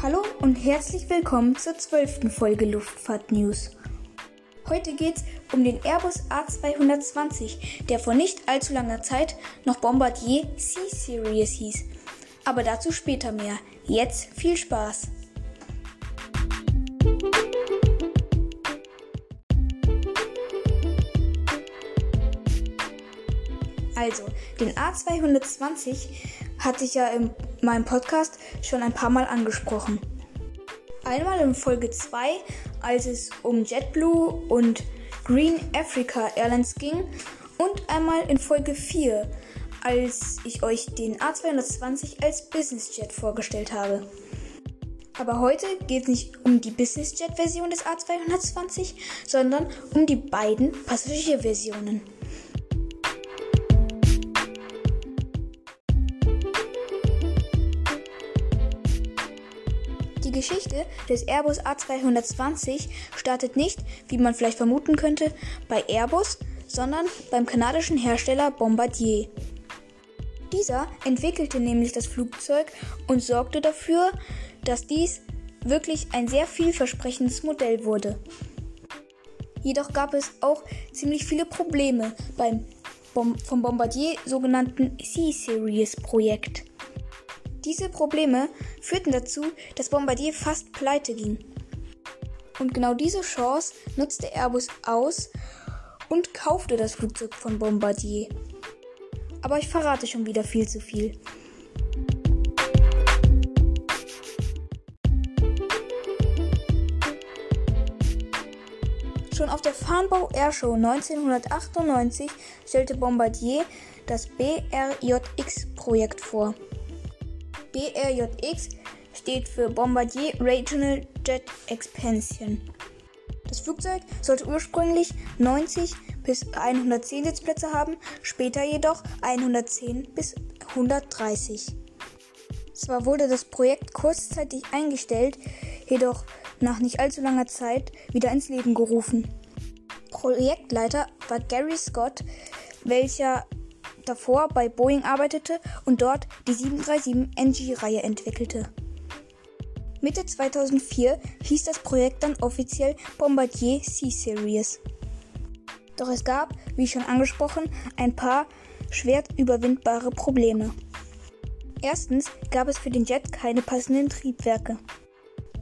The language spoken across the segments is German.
Hallo und herzlich willkommen zur zwölften Folge Luftfahrt News. Heute geht's um den Airbus A220, der vor nicht allzu langer Zeit noch Bombardier C-Series hieß. Aber dazu später mehr. Jetzt viel Spaß! Also, den A220 hatte ich ja in meinem Podcast schon ein paar Mal angesprochen. Einmal in Folge 2, als es um JetBlue und Green Africa Airlines ging und einmal in Folge 4, als ich euch den A220 als Business Jet vorgestellt habe. Aber heute geht es nicht um die Business Jet Version des A220, sondern um die beiden Passagierversionen. Die Geschichte des Airbus A220 startet nicht, wie man vielleicht vermuten könnte, bei Airbus, sondern beim kanadischen Hersteller Bombardier. Dieser entwickelte nämlich das Flugzeug und sorgte dafür, dass dies wirklich ein sehr vielversprechendes Modell wurde. Jedoch gab es auch ziemlich viele Probleme beim vom Bombardier sogenannten C-Series-Projekt. Diese Probleme führten dazu, dass Bombardier fast pleite ging. Und genau diese Chance nutzte Airbus aus und kaufte das Flugzeug von Bombardier. Aber ich verrate schon wieder viel zu viel. Schon auf der Farnbau Airshow 1998 stellte Bombardier das BRJX-Projekt vor. BRJX steht für Bombardier Regional Jet Expansion. Das Flugzeug sollte ursprünglich 90 bis 110 Sitzplätze haben, später jedoch 110 bis 130. Zwar wurde das Projekt kurzzeitig eingestellt, jedoch nach nicht allzu langer Zeit wieder ins Leben gerufen. Projektleiter war Gary Scott, welcher davor bei Boeing arbeitete und dort die 737NG-Reihe entwickelte. Mitte 2004 hieß das Projekt dann offiziell Bombardier C-Series. Doch es gab, wie schon angesprochen, ein paar schwer überwindbare Probleme. Erstens gab es für den Jet keine passenden Triebwerke.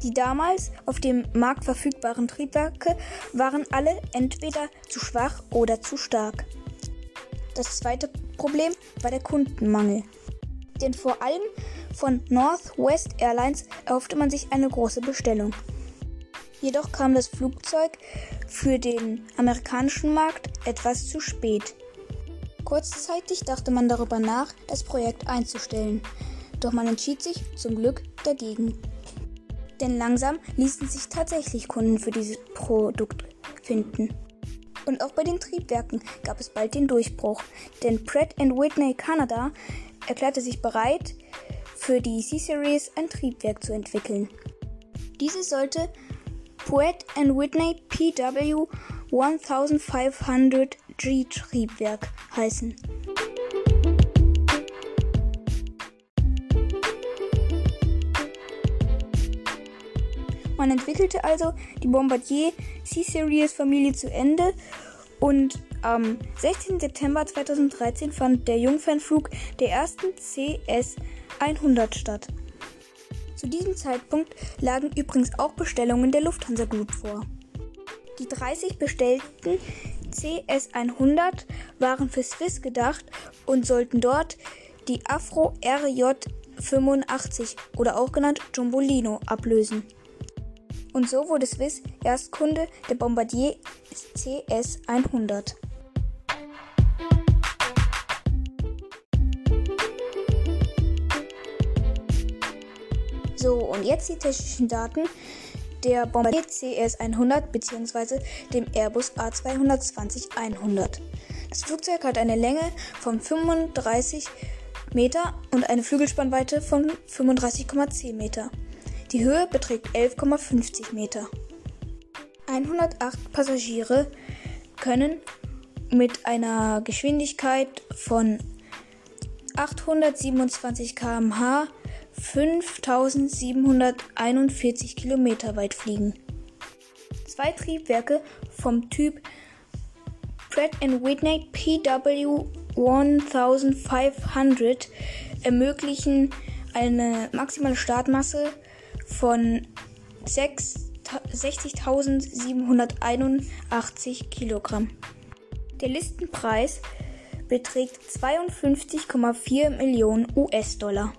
Die damals auf dem Markt verfügbaren Triebwerke waren alle entweder zu schwach oder zu stark. Das zweite Problem war der Kundenmangel. Denn vor allem von Northwest Airlines erhoffte man sich eine große Bestellung. Jedoch kam das Flugzeug für den amerikanischen Markt etwas zu spät. Kurzzeitig dachte man darüber nach, das Projekt einzustellen, doch man entschied sich zum Glück dagegen. Denn langsam ließen sich tatsächlich Kunden für dieses Produkt finden. Und auch bei den Triebwerken gab es bald den Durchbruch, denn Pratt Whitney Canada erklärte sich bereit, für die C-Series ein Triebwerk zu entwickeln. Dieses sollte Pratt Whitney PW 1500G Triebwerk heißen. Man entwickelte also die Bombardier C-Series Familie zu Ende und am 16. September 2013 fand der Jungfernflug der ersten CS-100 statt. Zu diesem Zeitpunkt lagen übrigens auch Bestellungen der Lufthansa Group vor. Die 30 bestellten CS-100 waren für Swiss gedacht und sollten dort die Afro RJ 85 oder auch genannt Jumbolino ablösen und so wurde Swiss Erstkunde der Bombardier CS 100. So, und jetzt die technischen Daten der Bombardier CS 100 bzw. dem Airbus A220 100. Das Flugzeug hat eine Länge von 35 Meter und eine Flügelspannweite von 35,10 Meter. Die Höhe beträgt 11,50 Meter. 108 Passagiere können mit einer Geschwindigkeit von 827 km/h 5741 Kilometer weit fliegen. Zwei Triebwerke vom Typ Pratt Whitney PW 1500 ermöglichen eine maximale Startmasse von 60.781 Kilogramm. Der Listenpreis beträgt 52,4 Millionen US-Dollar.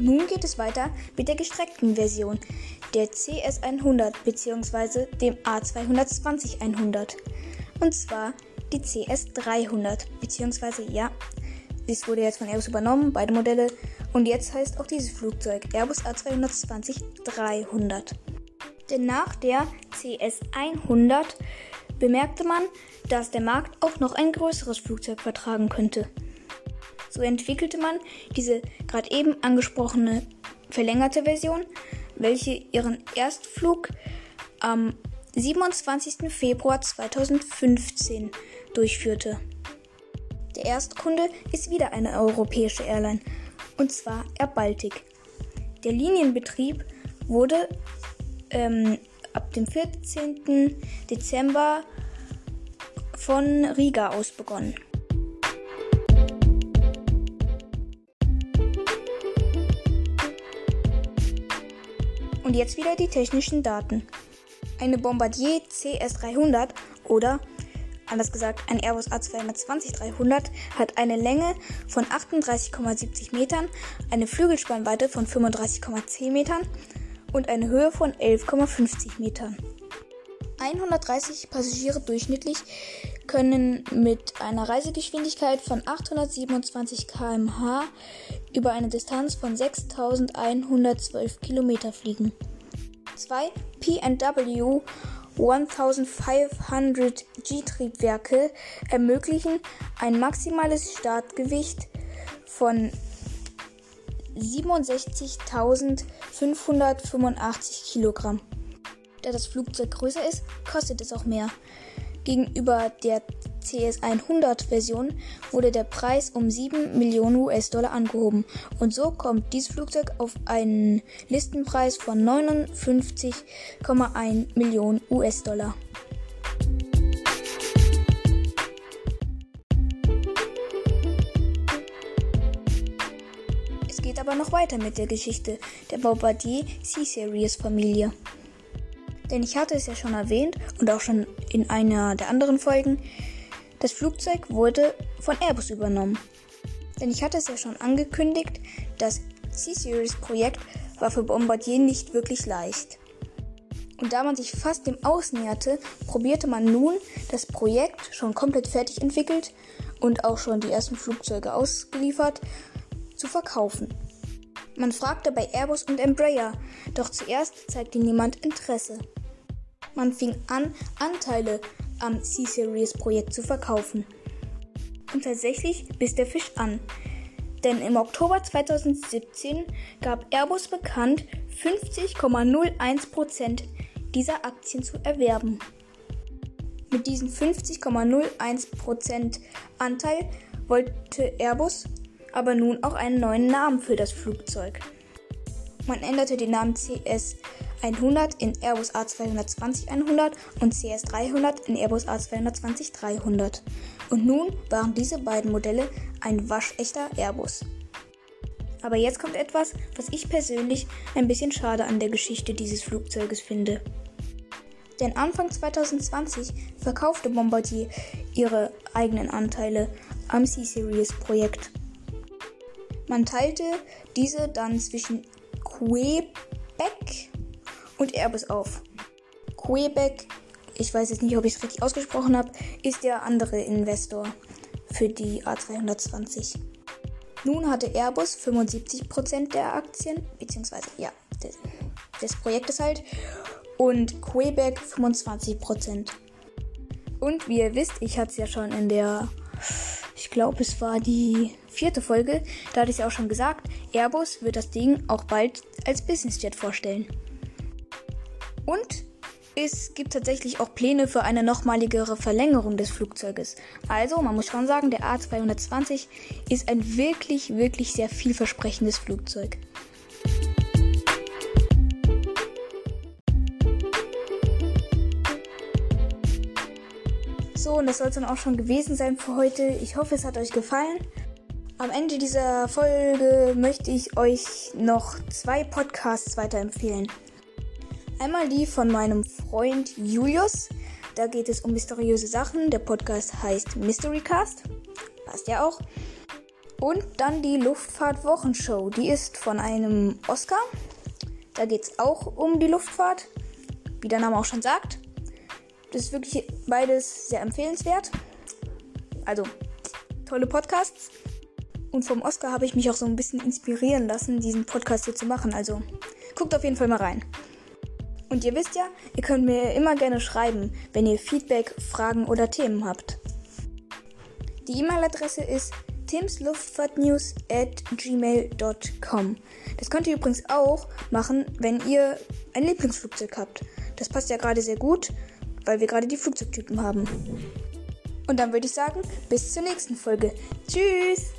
Nun geht es weiter mit der gestreckten Version der CS100 bzw. dem A220-100. Und zwar die CS300 bzw. ja, dies wurde jetzt von Airbus übernommen, beide Modelle. Und jetzt heißt auch dieses Flugzeug Airbus A220-300. Denn nach der CS100 bemerkte man, dass der Markt auch noch ein größeres Flugzeug vertragen könnte. So entwickelte man diese gerade eben angesprochene verlängerte Version, welche ihren Erstflug am 27. Februar 2015 durchführte. Der Erstkunde ist wieder eine europäische Airline, und zwar Air Baltic. Der Linienbetrieb wurde ähm, ab dem 14. Dezember von Riga aus begonnen. Und jetzt wieder die technischen Daten. Eine Bombardier CS300 oder anders gesagt ein Airbus A220-300 hat eine Länge von 38,70 Metern, eine Flügelspannweite von 35,10 Metern und eine Höhe von 11,50 Metern. 130 Passagiere durchschnittlich können mit einer Reisegeschwindigkeit von 827 km/h über eine Distanz von 6112 Kilometer fliegen. Zwei PW 1500 G-Triebwerke ermöglichen ein maximales Startgewicht von 67.585 Kilogramm. Da das Flugzeug größer ist, kostet es auch mehr. Gegenüber der CS100-Version wurde der Preis um 7 Millionen US-Dollar angehoben und so kommt dieses Flugzeug auf einen Listenpreis von 59,1 Millionen US-Dollar. Es geht aber noch weiter mit der Geschichte der Bombardier C-Series Familie. Denn ich hatte es ja schon erwähnt und auch schon in einer der anderen Folgen, das Flugzeug wurde von Airbus übernommen. Denn ich hatte es ja schon angekündigt, das C-Series-Projekt war für Bombardier nicht wirklich leicht. Und da man sich fast dem Ausnäherte, probierte man nun das Projekt schon komplett fertig entwickelt und auch schon die ersten Flugzeuge ausgeliefert zu verkaufen. Man fragte bei Airbus und Embraer, doch zuerst zeigte niemand Interesse. Man fing an, Anteile am C-Series-Projekt zu verkaufen. Und tatsächlich biss der Fisch an. Denn im Oktober 2017 gab Airbus bekannt, 50,01% dieser Aktien zu erwerben. Mit diesem 50,01% Anteil wollte Airbus aber nun auch einen neuen Namen für das Flugzeug. Man änderte den Namen CS 100 in Airbus A220-100 und CS300 in Airbus A220-300. Und nun waren diese beiden Modelle ein waschechter Airbus. Aber jetzt kommt etwas, was ich persönlich ein bisschen schade an der Geschichte dieses Flugzeuges finde. Denn Anfang 2020 verkaufte Bombardier ihre eigenen Anteile am C-Series-Projekt. Man teilte diese dann zwischen Quebec und Airbus auf. Quebec, ich weiß jetzt nicht, ob ich es richtig ausgesprochen habe, ist der andere Investor für die A320. Nun hatte Airbus 75% der Aktien, beziehungsweise ja, des, des Projektes halt, und Quebec 25%. Und wie ihr wisst, ich hatte es ja schon in der, ich glaube, es war die vierte Folge, da hatte ich es ja auch schon gesagt, Airbus wird das Ding auch bald als Business Jet vorstellen. Und es gibt tatsächlich auch Pläne für eine nochmaligere Verlängerung des Flugzeuges. Also, man muss schon sagen, der A220 ist ein wirklich, wirklich sehr vielversprechendes Flugzeug. So, und das soll es dann auch schon gewesen sein für heute. Ich hoffe, es hat euch gefallen. Am Ende dieser Folge möchte ich euch noch zwei Podcasts weiterempfehlen. Einmal die von meinem Freund Julius. Da geht es um mysteriöse Sachen. Der Podcast heißt Mysterycast. Passt ja auch. Und dann die Luftfahrt-Wochenshow. Die ist von einem Oscar. Da geht es auch um die Luftfahrt. Wie der Name auch schon sagt. Das ist wirklich beides sehr empfehlenswert. Also, tolle Podcasts. Und vom Oscar habe ich mich auch so ein bisschen inspirieren lassen, diesen Podcast hier zu machen. Also, guckt auf jeden Fall mal rein. Und ihr wisst ja, ihr könnt mir immer gerne schreiben, wenn ihr Feedback, Fragen oder Themen habt. Die E-Mail-Adresse ist timsluftfahrtnews at gmail.com. Das könnt ihr übrigens auch machen, wenn ihr ein Lieblingsflugzeug habt. Das passt ja gerade sehr gut, weil wir gerade die Flugzeugtypen haben. Und dann würde ich sagen, bis zur nächsten Folge. Tschüss!